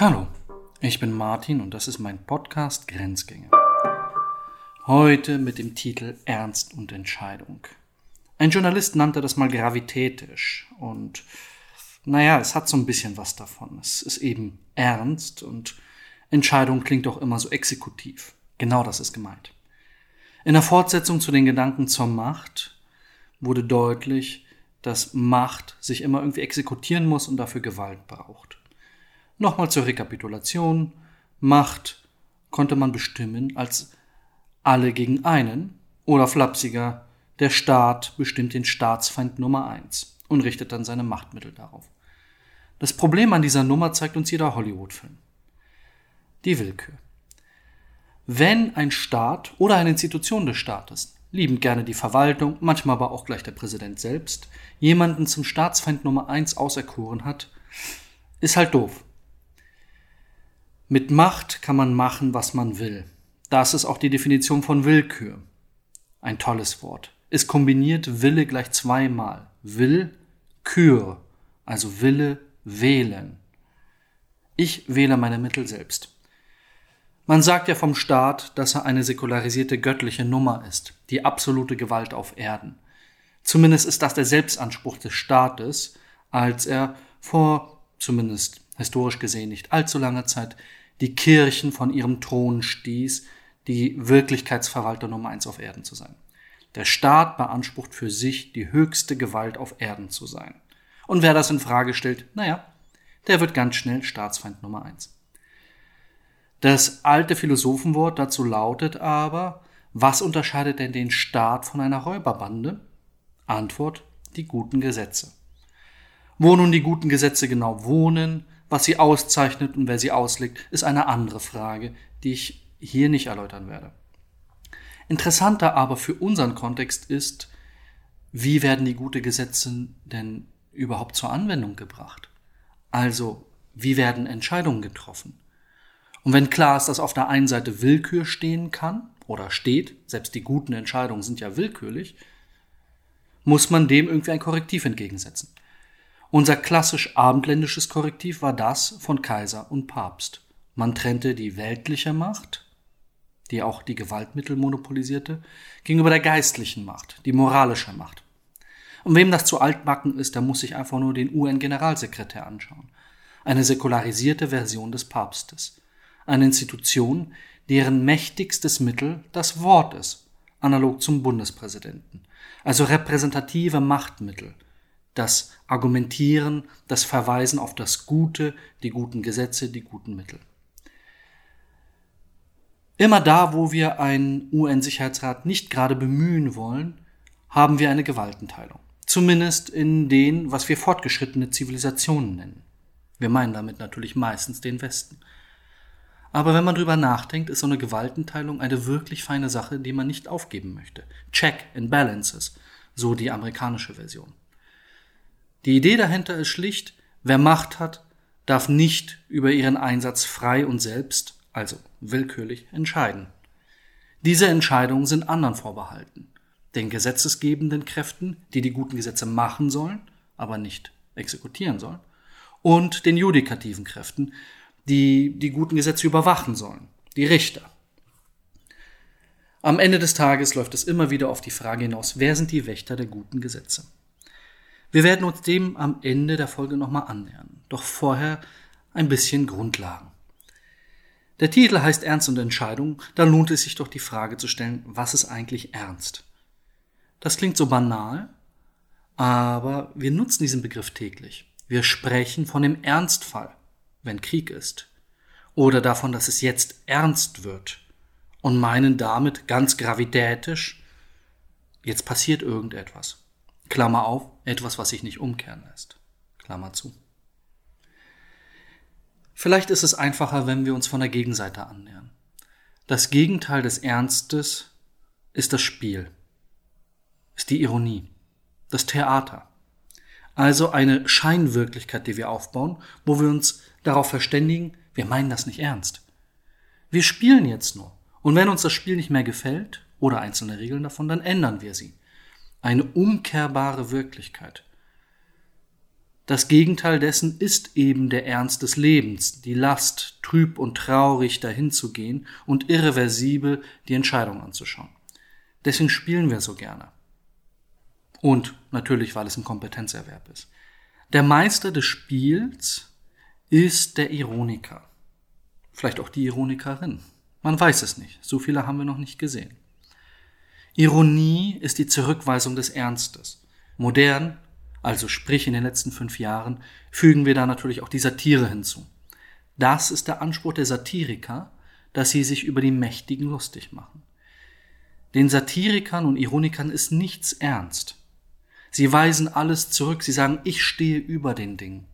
Hallo, ich bin Martin und das ist mein Podcast Grenzgänge. Heute mit dem Titel Ernst und Entscheidung. Ein Journalist nannte das mal gravitätisch und naja, es hat so ein bisschen was davon. Es ist eben ernst und Entscheidung klingt auch immer so exekutiv. Genau das ist gemeint. In der Fortsetzung zu den Gedanken zur Macht wurde deutlich, dass Macht sich immer irgendwie exekutieren muss und dafür Gewalt braucht. Nochmal zur Rekapitulation. Macht konnte man bestimmen als alle gegen einen oder flapsiger, der Staat bestimmt den Staatsfeind Nummer eins und richtet dann seine Machtmittel darauf. Das Problem an dieser Nummer zeigt uns jeder Hollywood-Film. Die Willkür. Wenn ein Staat oder eine Institution des Staates, liebend gerne die Verwaltung, manchmal aber auch gleich der Präsident selbst, jemanden zum Staatsfeind Nummer eins auserkoren hat, ist halt doof. Mit Macht kann man machen, was man will. Das ist auch die Definition von Willkür. Ein tolles Wort. Es kombiniert Wille gleich zweimal. Will, Kür, also Wille, wählen. Ich wähle meine Mittel selbst. Man sagt ja vom Staat, dass er eine säkularisierte göttliche Nummer ist, die absolute Gewalt auf Erden. Zumindest ist das der Selbstanspruch des Staates, als er vor zumindest historisch gesehen nicht allzu langer Zeit die Kirchen von ihrem Thron stieß, die Wirklichkeitsverwalter Nummer eins auf Erden zu sein. Der Staat beansprucht für sich die höchste Gewalt auf Erden zu sein. Und wer das in Frage stellt, naja, der wird ganz schnell Staatsfeind Nummer eins. Das alte Philosophenwort dazu lautet aber, was unterscheidet denn den Staat von einer Räuberbande? Antwort, die guten Gesetze. Wo nun die guten Gesetze genau wohnen, was sie auszeichnet und wer sie auslegt, ist eine andere Frage, die ich hier nicht erläutern werde. Interessanter aber für unseren Kontext ist, wie werden die guten Gesetze denn überhaupt zur Anwendung gebracht? Also, wie werden Entscheidungen getroffen? Und wenn klar ist, dass auf der einen Seite Willkür stehen kann oder steht, selbst die guten Entscheidungen sind ja willkürlich, muss man dem irgendwie ein Korrektiv entgegensetzen. Unser klassisch abendländisches Korrektiv war das von Kaiser und Papst. Man trennte die weltliche Macht, die auch die Gewaltmittel monopolisierte, gegenüber der geistlichen Macht, die moralische Macht. Und wem das zu altbacken ist, der muss sich einfach nur den UN-Generalsekretär anschauen. Eine säkularisierte Version des Papstes. Eine Institution, deren mächtigstes Mittel das Wort ist, analog zum Bundespräsidenten. Also repräsentative Machtmittel – das Argumentieren, das Verweisen auf das Gute, die guten Gesetze, die guten Mittel. Immer da, wo wir einen UN-Sicherheitsrat nicht gerade bemühen wollen, haben wir eine Gewaltenteilung. Zumindest in den, was wir fortgeschrittene Zivilisationen nennen. Wir meinen damit natürlich meistens den Westen. Aber wenn man drüber nachdenkt, ist so eine Gewaltenteilung eine wirklich feine Sache, die man nicht aufgeben möchte. Check and Balances, so die amerikanische Version. Die Idee dahinter ist schlicht, wer Macht hat, darf nicht über ihren Einsatz frei und selbst, also willkürlich, entscheiden. Diese Entscheidungen sind anderen vorbehalten, den gesetzesgebenden Kräften, die die guten Gesetze machen sollen, aber nicht exekutieren sollen, und den judikativen Kräften, die die guten Gesetze überwachen sollen, die Richter. Am Ende des Tages läuft es immer wieder auf die Frage hinaus, wer sind die Wächter der guten Gesetze? Wir werden uns dem am Ende der Folge nochmal annähern. Doch vorher ein bisschen Grundlagen. Der Titel heißt Ernst und Entscheidung, da lohnt es sich doch die Frage zu stellen, was ist eigentlich Ernst? Das klingt so banal, aber wir nutzen diesen Begriff täglich. Wir sprechen von dem Ernstfall, wenn Krieg ist, oder davon, dass es jetzt ernst wird und meinen damit ganz gravitätisch, jetzt passiert irgendetwas. Klammer auf, etwas, was sich nicht umkehren lässt. Klammer zu. Vielleicht ist es einfacher, wenn wir uns von der Gegenseite annähern. Das Gegenteil des Ernstes ist das Spiel, ist die Ironie, das Theater. Also eine Scheinwirklichkeit, die wir aufbauen, wo wir uns darauf verständigen, wir meinen das nicht ernst. Wir spielen jetzt nur. Und wenn uns das Spiel nicht mehr gefällt oder einzelne Regeln davon, dann ändern wir sie eine umkehrbare Wirklichkeit. Das Gegenteil dessen ist eben der Ernst des Lebens, die Last, trüb und traurig dahinzugehen und irreversibel die Entscheidung anzuschauen. Deswegen spielen wir so gerne. Und natürlich, weil es ein Kompetenzerwerb ist. Der Meister des Spiels ist der Ironiker. Vielleicht auch die Ironikerin. Man weiß es nicht. So viele haben wir noch nicht gesehen. Ironie ist die Zurückweisung des Ernstes. Modern also sprich in den letzten fünf Jahren, fügen wir da natürlich auch die Satire hinzu. Das ist der Anspruch der Satiriker, dass sie sich über die Mächtigen lustig machen. Den Satirikern und Ironikern ist nichts ernst. Sie weisen alles zurück, sie sagen, ich stehe über den Dingen.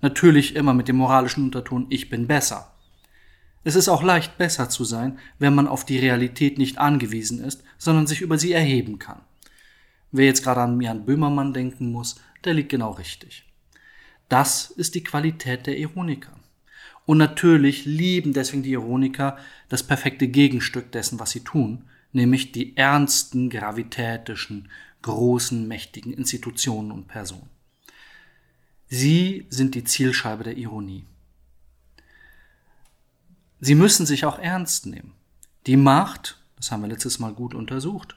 Natürlich immer mit dem moralischen Unterton, ich bin besser. Es ist auch leicht besser zu sein, wenn man auf die Realität nicht angewiesen ist, sondern sich über sie erheben kann. Wer jetzt gerade an Jan Böhmermann denken muss, der liegt genau richtig. Das ist die Qualität der Ironiker. Und natürlich lieben deswegen die Ironiker das perfekte Gegenstück dessen, was sie tun, nämlich die ernsten, gravitätischen, großen, mächtigen Institutionen und Personen. Sie sind die Zielscheibe der Ironie. Sie müssen sich auch ernst nehmen. Die Macht, das haben wir letztes Mal gut untersucht,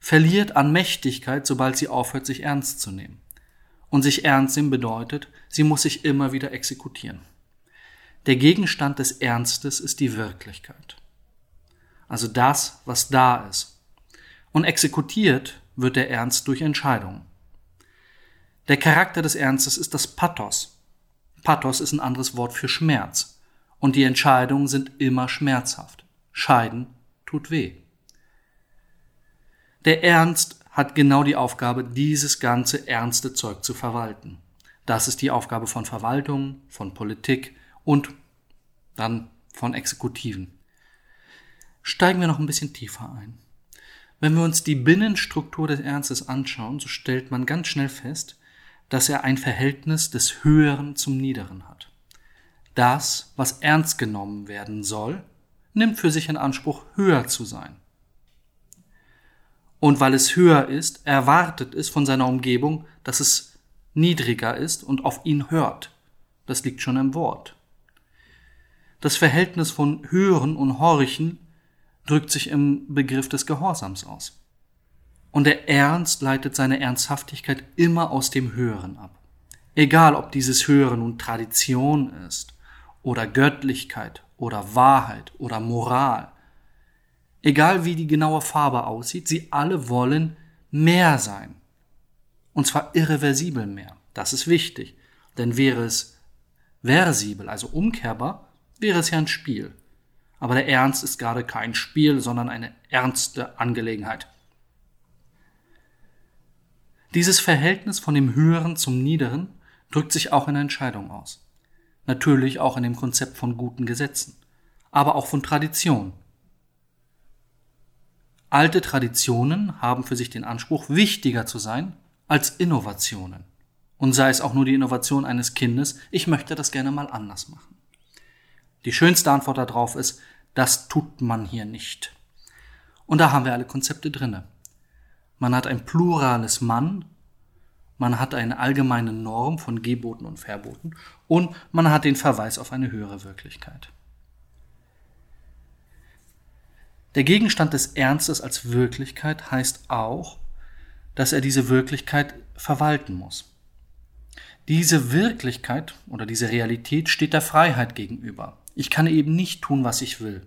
verliert an Mächtigkeit, sobald sie aufhört, sich ernst zu nehmen. Und sich ernst nehmen bedeutet, sie muss sich immer wieder exekutieren. Der Gegenstand des Ernstes ist die Wirklichkeit. Also das, was da ist. Und exekutiert wird der Ernst durch Entscheidungen. Der Charakter des Ernstes ist das Pathos. Pathos ist ein anderes Wort für Schmerz. Und die Entscheidungen sind immer schmerzhaft. Scheiden tut weh. Der Ernst hat genau die Aufgabe, dieses ganze ernste Zeug zu verwalten. Das ist die Aufgabe von Verwaltung, von Politik und dann von Exekutiven. Steigen wir noch ein bisschen tiefer ein. Wenn wir uns die Binnenstruktur des Ernstes anschauen, so stellt man ganz schnell fest, dass er ein Verhältnis des Höheren zum Niederen hat. Das, was ernst genommen werden soll, nimmt für sich in Anspruch, höher zu sein. Und weil es höher ist, erwartet es von seiner Umgebung, dass es niedriger ist und auf ihn hört. Das liegt schon im Wort. Das Verhältnis von Hören und Horchen drückt sich im Begriff des Gehorsams aus. Und der Ernst leitet seine Ernsthaftigkeit immer aus dem Hören ab. Egal, ob dieses Hören nun Tradition ist oder Göttlichkeit oder Wahrheit oder Moral egal wie die genaue Farbe aussieht, sie alle wollen mehr sein. Und zwar irreversibel mehr. Das ist wichtig. Denn wäre es versibel, also umkehrbar, wäre es ja ein Spiel. Aber der Ernst ist gerade kein Spiel, sondern eine ernste Angelegenheit. Dieses Verhältnis von dem Höheren zum Niederen drückt sich auch in Entscheidungen aus. Natürlich auch in dem Konzept von guten Gesetzen, aber auch von Tradition, Alte Traditionen haben für sich den Anspruch, wichtiger zu sein als Innovationen. Und sei es auch nur die Innovation eines Kindes, ich möchte das gerne mal anders machen. Die schönste Antwort darauf ist, das tut man hier nicht. Und da haben wir alle Konzepte drinne. Man hat ein plurales Mann, man hat eine allgemeine Norm von Geboten und Verboten und man hat den Verweis auf eine höhere Wirklichkeit. Der Gegenstand des Ernstes als Wirklichkeit heißt auch, dass er diese Wirklichkeit verwalten muss. Diese Wirklichkeit oder diese Realität steht der Freiheit gegenüber. Ich kann eben nicht tun, was ich will.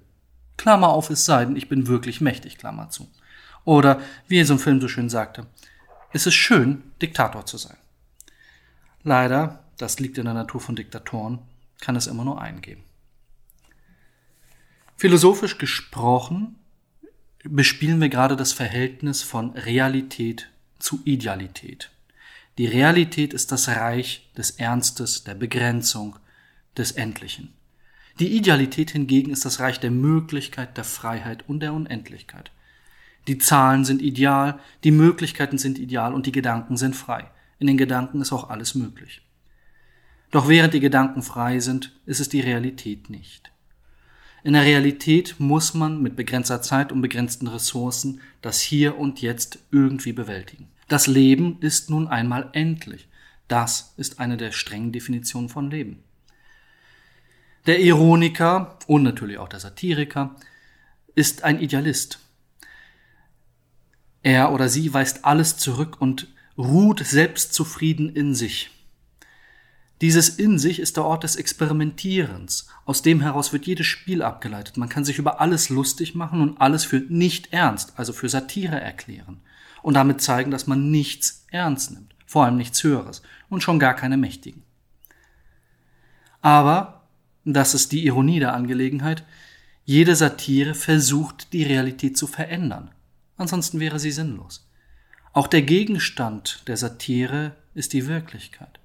Klammer auf, es sei denn, ich bin wirklich mächtig, Klammer zu. Oder, wie so ein Film so schön sagte, es ist schön, Diktator zu sein. Leider, das liegt in der Natur von Diktatoren, kann es immer nur einen geben. Philosophisch gesprochen bespielen wir gerade das Verhältnis von Realität zu Idealität. Die Realität ist das Reich des Ernstes, der Begrenzung, des Endlichen. Die Idealität hingegen ist das Reich der Möglichkeit, der Freiheit und der Unendlichkeit. Die Zahlen sind ideal, die Möglichkeiten sind ideal und die Gedanken sind frei. In den Gedanken ist auch alles möglich. Doch während die Gedanken frei sind, ist es die Realität nicht. In der Realität muss man mit begrenzter Zeit und begrenzten Ressourcen das Hier und Jetzt irgendwie bewältigen. Das Leben ist nun einmal endlich. Das ist eine der strengen Definitionen von Leben. Der Ironiker und natürlich auch der Satiriker ist ein Idealist. Er oder sie weist alles zurück und ruht selbstzufrieden in sich. Dieses in sich ist der Ort des Experimentierens. Aus dem heraus wird jedes Spiel abgeleitet. Man kann sich über alles lustig machen und alles für nicht ernst, also für Satire erklären. Und damit zeigen, dass man nichts ernst nimmt. Vor allem nichts Höheres. Und schon gar keine Mächtigen. Aber, das ist die Ironie der Angelegenheit, jede Satire versucht, die Realität zu verändern. Ansonsten wäre sie sinnlos. Auch der Gegenstand der Satire ist die Wirklichkeit.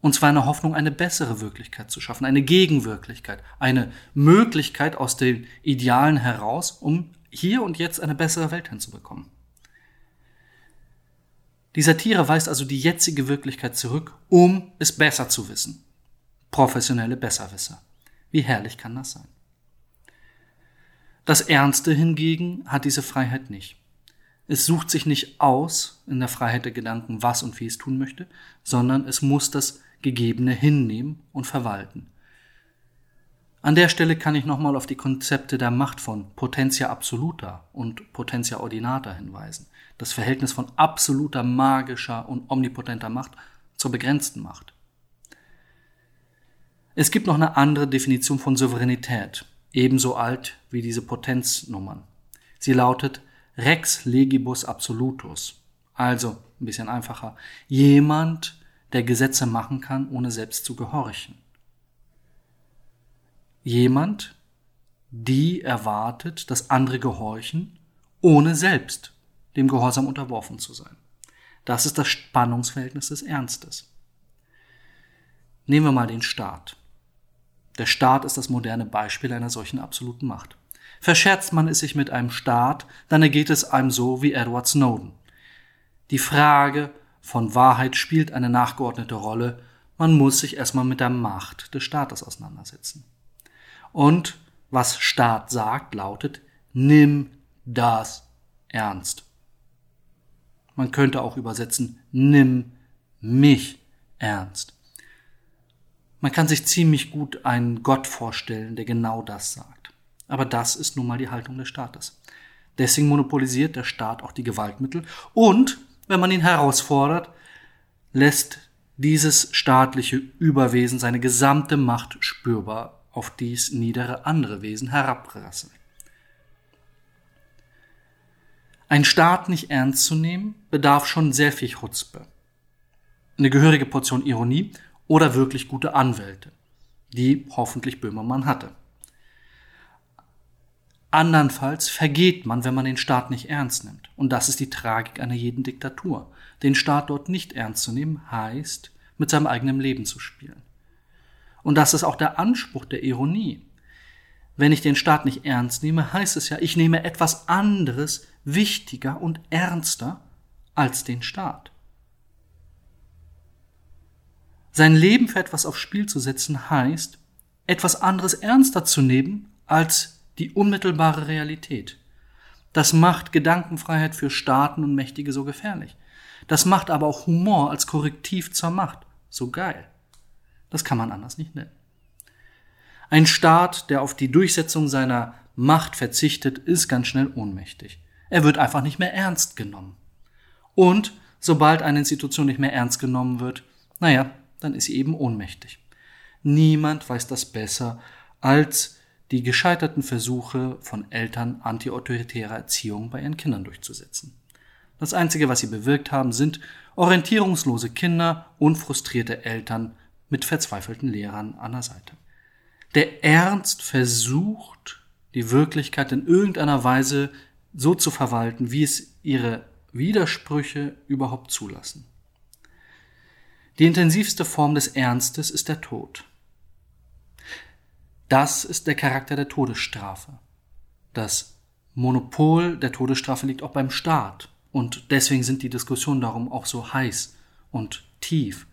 Und zwar in der Hoffnung, eine bessere Wirklichkeit zu schaffen, eine Gegenwirklichkeit, eine Möglichkeit aus den Idealen heraus, um hier und jetzt eine bessere Welt hinzubekommen. Die Satire weist also die jetzige Wirklichkeit zurück, um es besser zu wissen. Professionelle Besserwisser. Wie herrlich kann das sein? Das Ernste hingegen hat diese Freiheit nicht. Es sucht sich nicht aus in der Freiheit der Gedanken, was und wie es tun möchte, sondern es muss das Gegebene hinnehmen und verwalten. An der Stelle kann ich nochmal auf die Konzepte der Macht von Potentia absoluta und Potentia ordinata hinweisen. Das Verhältnis von absoluter magischer und omnipotenter Macht zur begrenzten Macht. Es gibt noch eine andere Definition von Souveränität, ebenso alt wie diese Potenznummern. Sie lautet Rex legibus absolutus. Also, ein bisschen einfacher, jemand, der Gesetze machen kann, ohne selbst zu gehorchen. Jemand, die erwartet, dass andere gehorchen, ohne selbst dem Gehorsam unterworfen zu sein. Das ist das Spannungsverhältnis des Ernstes. Nehmen wir mal den Staat. Der Staat ist das moderne Beispiel einer solchen absoluten Macht. Verscherzt man es sich mit einem Staat, dann ergeht es einem so wie Edward Snowden. Die Frage, von Wahrheit spielt eine nachgeordnete Rolle. Man muss sich erstmal mit der Macht des Staates auseinandersetzen. Und was Staat sagt, lautet, nimm das ernst. Man könnte auch übersetzen, nimm mich ernst. Man kann sich ziemlich gut einen Gott vorstellen, der genau das sagt. Aber das ist nun mal die Haltung des Staates. Deswegen monopolisiert der Staat auch die Gewaltmittel und wenn man ihn herausfordert, lässt dieses staatliche Überwesen seine gesamte Macht spürbar auf dies niedere andere Wesen herabrasseln. Ein Staat nicht ernst zu nehmen, bedarf schon sehr viel Chutzpe. Eine gehörige Portion Ironie oder wirklich gute Anwälte, die hoffentlich Böhmermann hatte. Andernfalls vergeht man, wenn man den Staat nicht ernst nimmt. Und das ist die Tragik einer jeden Diktatur. Den Staat dort nicht ernst zu nehmen, heißt, mit seinem eigenen Leben zu spielen. Und das ist auch der Anspruch der Ironie. Wenn ich den Staat nicht ernst nehme, heißt es ja, ich nehme etwas anderes wichtiger und ernster als den Staat. Sein Leben für etwas aufs Spiel zu setzen heißt, etwas anderes ernster zu nehmen als die unmittelbare Realität. Das macht Gedankenfreiheit für Staaten und Mächtige so gefährlich. Das macht aber auch Humor als Korrektiv zur Macht so geil. Das kann man anders nicht nennen. Ein Staat, der auf die Durchsetzung seiner Macht verzichtet, ist ganz schnell ohnmächtig. Er wird einfach nicht mehr ernst genommen. Und sobald eine Institution nicht mehr ernst genommen wird, naja, dann ist sie eben ohnmächtig. Niemand weiß das besser als die gescheiterten Versuche von Eltern antiautoritäre Erziehung bei ihren Kindern durchzusetzen. Das Einzige, was sie bewirkt haben, sind orientierungslose Kinder und frustrierte Eltern mit verzweifelten Lehrern an der Seite. Der Ernst versucht, die Wirklichkeit in irgendeiner Weise so zu verwalten, wie es ihre Widersprüche überhaupt zulassen. Die intensivste Form des Ernstes ist der Tod. Das ist der Charakter der Todesstrafe. Das Monopol der Todesstrafe liegt auch beim Staat. Und deswegen sind die Diskussionen darum auch so heiß und tief.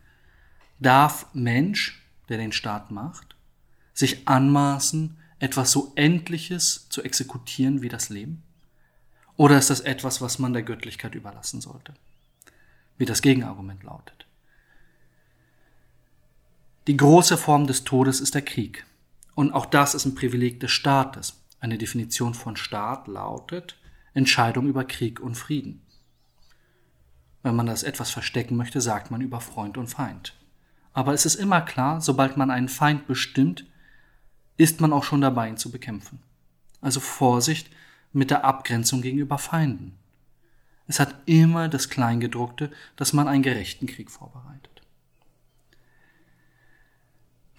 Darf Mensch, der den Staat macht, sich anmaßen, etwas so Endliches zu exekutieren wie das Leben? Oder ist das etwas, was man der Göttlichkeit überlassen sollte? Wie das Gegenargument lautet. Die große Form des Todes ist der Krieg. Und auch das ist ein Privileg des Staates. Eine Definition von Staat lautet Entscheidung über Krieg und Frieden. Wenn man das etwas verstecken möchte, sagt man über Freund und Feind. Aber es ist immer klar, sobald man einen Feind bestimmt, ist man auch schon dabei, ihn zu bekämpfen. Also Vorsicht mit der Abgrenzung gegenüber Feinden. Es hat immer das Kleingedruckte, dass man einen gerechten Krieg vorbereitet.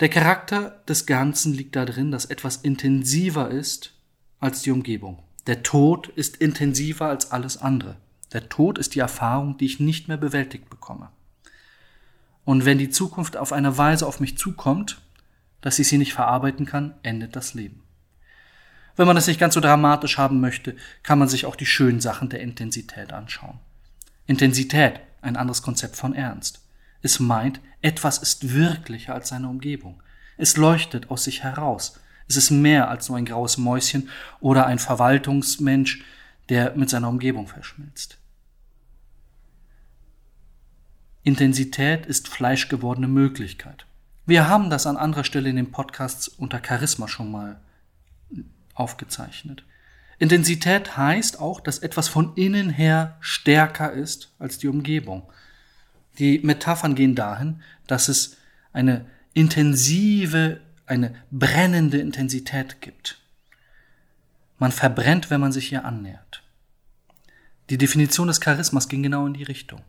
Der Charakter des Ganzen liegt darin, dass etwas intensiver ist als die Umgebung. Der Tod ist intensiver als alles andere. Der Tod ist die Erfahrung, die ich nicht mehr bewältigt bekomme. Und wenn die Zukunft auf eine Weise auf mich zukommt, dass ich sie nicht verarbeiten kann, endet das Leben. Wenn man es nicht ganz so dramatisch haben möchte, kann man sich auch die schönen Sachen der Intensität anschauen. Intensität, ein anderes Konzept von Ernst. Es meint, etwas ist wirklicher als seine Umgebung. Es leuchtet aus sich heraus. Es ist mehr als nur ein graues Mäuschen oder ein Verwaltungsmensch, der mit seiner Umgebung verschmilzt. Intensität ist fleischgewordene Möglichkeit. Wir haben das an anderer Stelle in den Podcasts unter Charisma schon mal aufgezeichnet. Intensität heißt auch, dass etwas von innen her stärker ist als die Umgebung. Die Metaphern gehen dahin, dass es eine intensive, eine brennende Intensität gibt. Man verbrennt, wenn man sich ihr annähert. Die Definition des Charismas ging genau in die Richtung.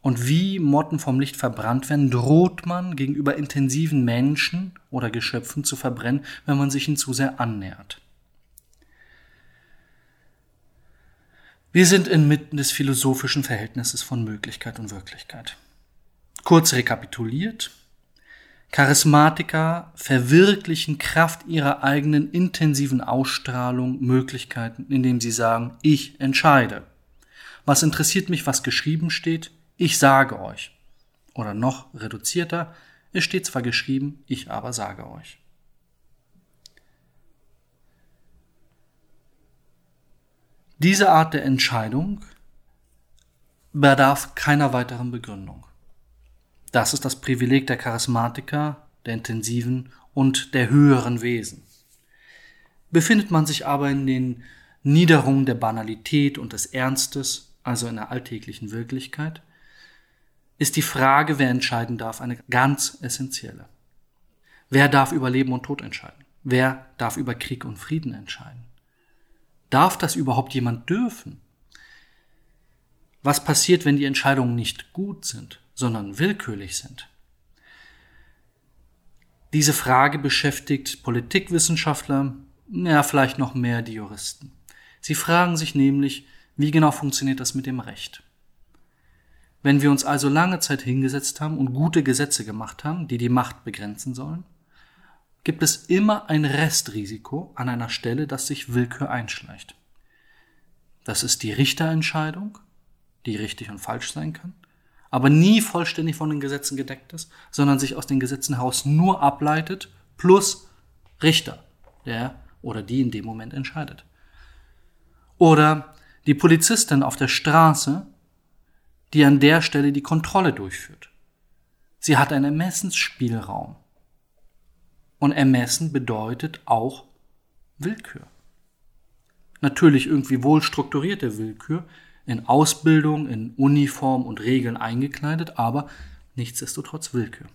Und wie Motten vom Licht verbrannt werden, droht man gegenüber intensiven Menschen oder Geschöpfen zu verbrennen, wenn man sich ihnen zu sehr annähert. Wir sind inmitten des philosophischen Verhältnisses von Möglichkeit und Wirklichkeit. Kurz rekapituliert, Charismatiker verwirklichen Kraft ihrer eigenen intensiven Ausstrahlung Möglichkeiten, indem sie sagen, ich entscheide. Was interessiert mich, was geschrieben steht? Ich sage euch. Oder noch reduzierter, es steht zwar geschrieben, ich aber sage euch. Diese Art der Entscheidung bedarf keiner weiteren Begründung. Das ist das Privileg der Charismatiker, der Intensiven und der höheren Wesen. Befindet man sich aber in den Niederungen der Banalität und des Ernstes, also in der alltäglichen Wirklichkeit, ist die Frage, wer entscheiden darf, eine ganz essentielle. Wer darf über Leben und Tod entscheiden? Wer darf über Krieg und Frieden entscheiden? Darf das überhaupt jemand dürfen? Was passiert, wenn die Entscheidungen nicht gut sind, sondern willkürlich sind? Diese Frage beschäftigt Politikwissenschaftler, ja vielleicht noch mehr die Juristen. Sie fragen sich nämlich, wie genau funktioniert das mit dem Recht? Wenn wir uns also lange Zeit hingesetzt haben und gute Gesetze gemacht haben, die die Macht begrenzen sollen, gibt es immer ein Restrisiko an einer Stelle, dass sich Willkür einschleicht. Das ist die Richterentscheidung, die richtig und falsch sein kann, aber nie vollständig von den Gesetzen gedeckt ist, sondern sich aus den Gesetzen heraus nur ableitet, plus Richter, der oder die in dem Moment entscheidet. Oder die Polizistin auf der Straße, die an der Stelle die Kontrolle durchführt. Sie hat einen Ermessensspielraum. Und Ermessen bedeutet auch Willkür. Natürlich irgendwie wohl strukturierte Willkür, in Ausbildung, in Uniform und Regeln eingekleidet, aber nichtsdestotrotz Willkür.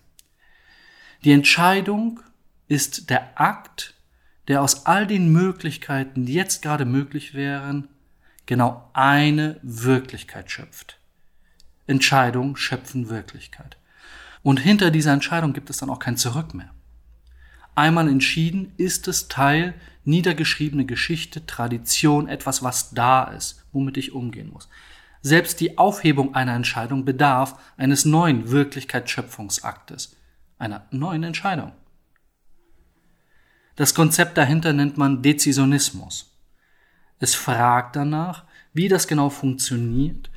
Die Entscheidung ist der Akt, der aus all den Möglichkeiten, die jetzt gerade möglich wären, genau eine Wirklichkeit schöpft. Entscheidungen schöpfen Wirklichkeit. Und hinter dieser Entscheidung gibt es dann auch kein Zurück mehr. Einmal entschieden ist es Teil niedergeschriebene Geschichte, Tradition, etwas, was da ist, womit ich umgehen muss. Selbst die Aufhebung einer Entscheidung bedarf eines neuen Wirklichkeitsschöpfungsaktes, einer neuen Entscheidung. Das Konzept dahinter nennt man Dezisionismus. Es fragt danach, wie das genau funktioniert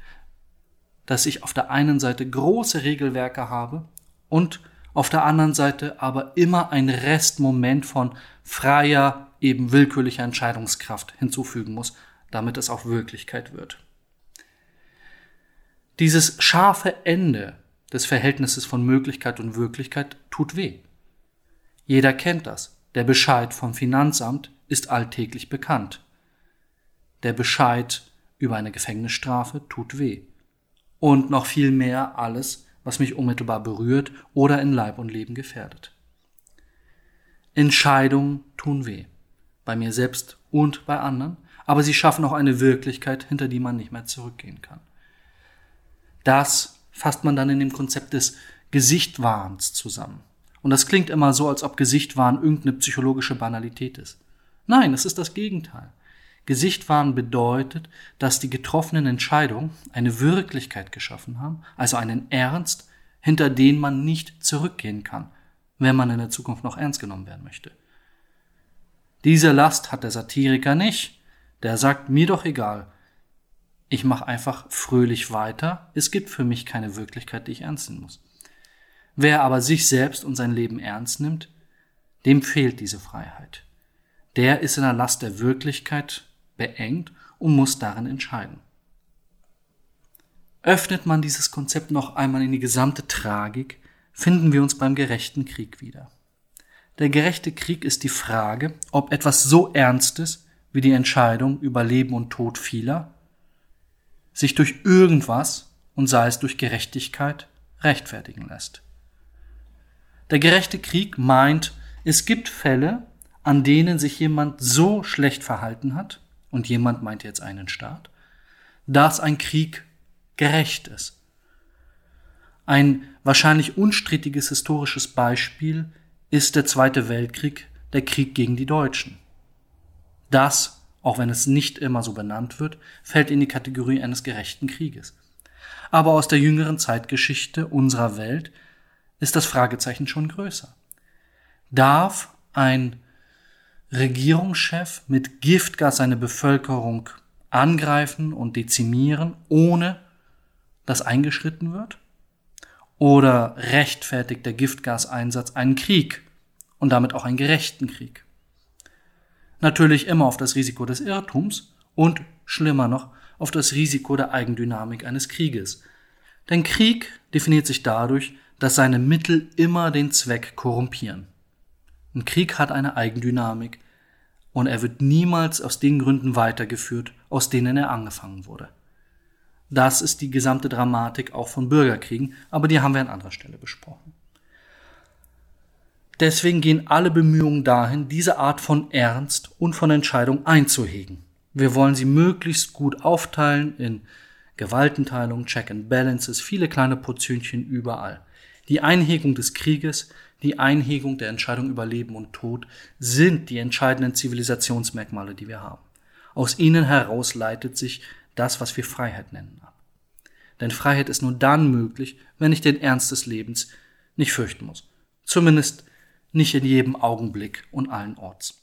dass ich auf der einen Seite große Regelwerke habe und auf der anderen Seite aber immer ein Restmoment von freier, eben willkürlicher Entscheidungskraft hinzufügen muss, damit es auch Wirklichkeit wird. Dieses scharfe Ende des Verhältnisses von Möglichkeit und Wirklichkeit tut weh. Jeder kennt das. Der Bescheid vom Finanzamt ist alltäglich bekannt. Der Bescheid über eine Gefängnisstrafe tut weh. Und noch viel mehr alles, was mich unmittelbar berührt oder in Leib und Leben gefährdet. Entscheidungen tun weh. Bei mir selbst und bei anderen, aber sie schaffen auch eine Wirklichkeit, hinter die man nicht mehr zurückgehen kann. Das fasst man dann in dem Konzept des Gesichtwahns zusammen. Und das klingt immer so, als ob Gesichtwahn irgendeine psychologische Banalität ist. Nein, es ist das Gegenteil. Gesichtwahn bedeutet, dass die getroffenen Entscheidungen eine Wirklichkeit geschaffen haben, also einen Ernst, hinter den man nicht zurückgehen kann, wenn man in der Zukunft noch ernst genommen werden möchte. Diese Last hat der Satiriker nicht. Der sagt mir doch egal. Ich mache einfach fröhlich weiter. Es gibt für mich keine Wirklichkeit, die ich ernst nehmen muss. Wer aber sich selbst und sein Leben ernst nimmt, dem fehlt diese Freiheit. Der ist in der Last der Wirklichkeit beengt und muss darin entscheiden. Öffnet man dieses Konzept noch einmal in die gesamte Tragik, finden wir uns beim gerechten Krieg wieder. Der gerechte Krieg ist die Frage, ob etwas so Ernstes wie die Entscheidung über Leben und Tod vieler sich durch irgendwas und sei es durch Gerechtigkeit rechtfertigen lässt. Der gerechte Krieg meint, es gibt Fälle, an denen sich jemand so schlecht verhalten hat, und jemand meint jetzt einen Staat, dass ein Krieg gerecht ist. Ein wahrscheinlich unstrittiges historisches Beispiel ist der Zweite Weltkrieg, der Krieg gegen die Deutschen. Das, auch wenn es nicht immer so benannt wird, fällt in die Kategorie eines gerechten Krieges. Aber aus der jüngeren Zeitgeschichte unserer Welt ist das Fragezeichen schon größer. Darf ein Regierungschef mit Giftgas seine Bevölkerung angreifen und dezimieren, ohne dass eingeschritten wird? Oder rechtfertigt der Giftgaseinsatz einen Krieg und damit auch einen gerechten Krieg? Natürlich immer auf das Risiko des Irrtums und, schlimmer noch, auf das Risiko der Eigendynamik eines Krieges. Denn Krieg definiert sich dadurch, dass seine Mittel immer den Zweck korrumpieren. Ein Krieg hat eine Eigendynamik und er wird niemals aus den Gründen weitergeführt, aus denen er angefangen wurde. Das ist die gesamte Dramatik auch von Bürgerkriegen, aber die haben wir an anderer Stelle besprochen. Deswegen gehen alle Bemühungen dahin, diese Art von Ernst und von Entscheidung einzuhegen. Wir wollen sie möglichst gut aufteilen in Gewaltenteilung, Check and Balances, viele kleine Portionchen überall. Die Einhegung des Krieges, die Einhegung der Entscheidung über Leben und Tod sind die entscheidenden Zivilisationsmerkmale, die wir haben. Aus ihnen heraus leitet sich das, was wir Freiheit nennen, ab. Denn Freiheit ist nur dann möglich, wenn ich den Ernst des Lebens nicht fürchten muss. Zumindest nicht in jedem Augenblick und allen Orts.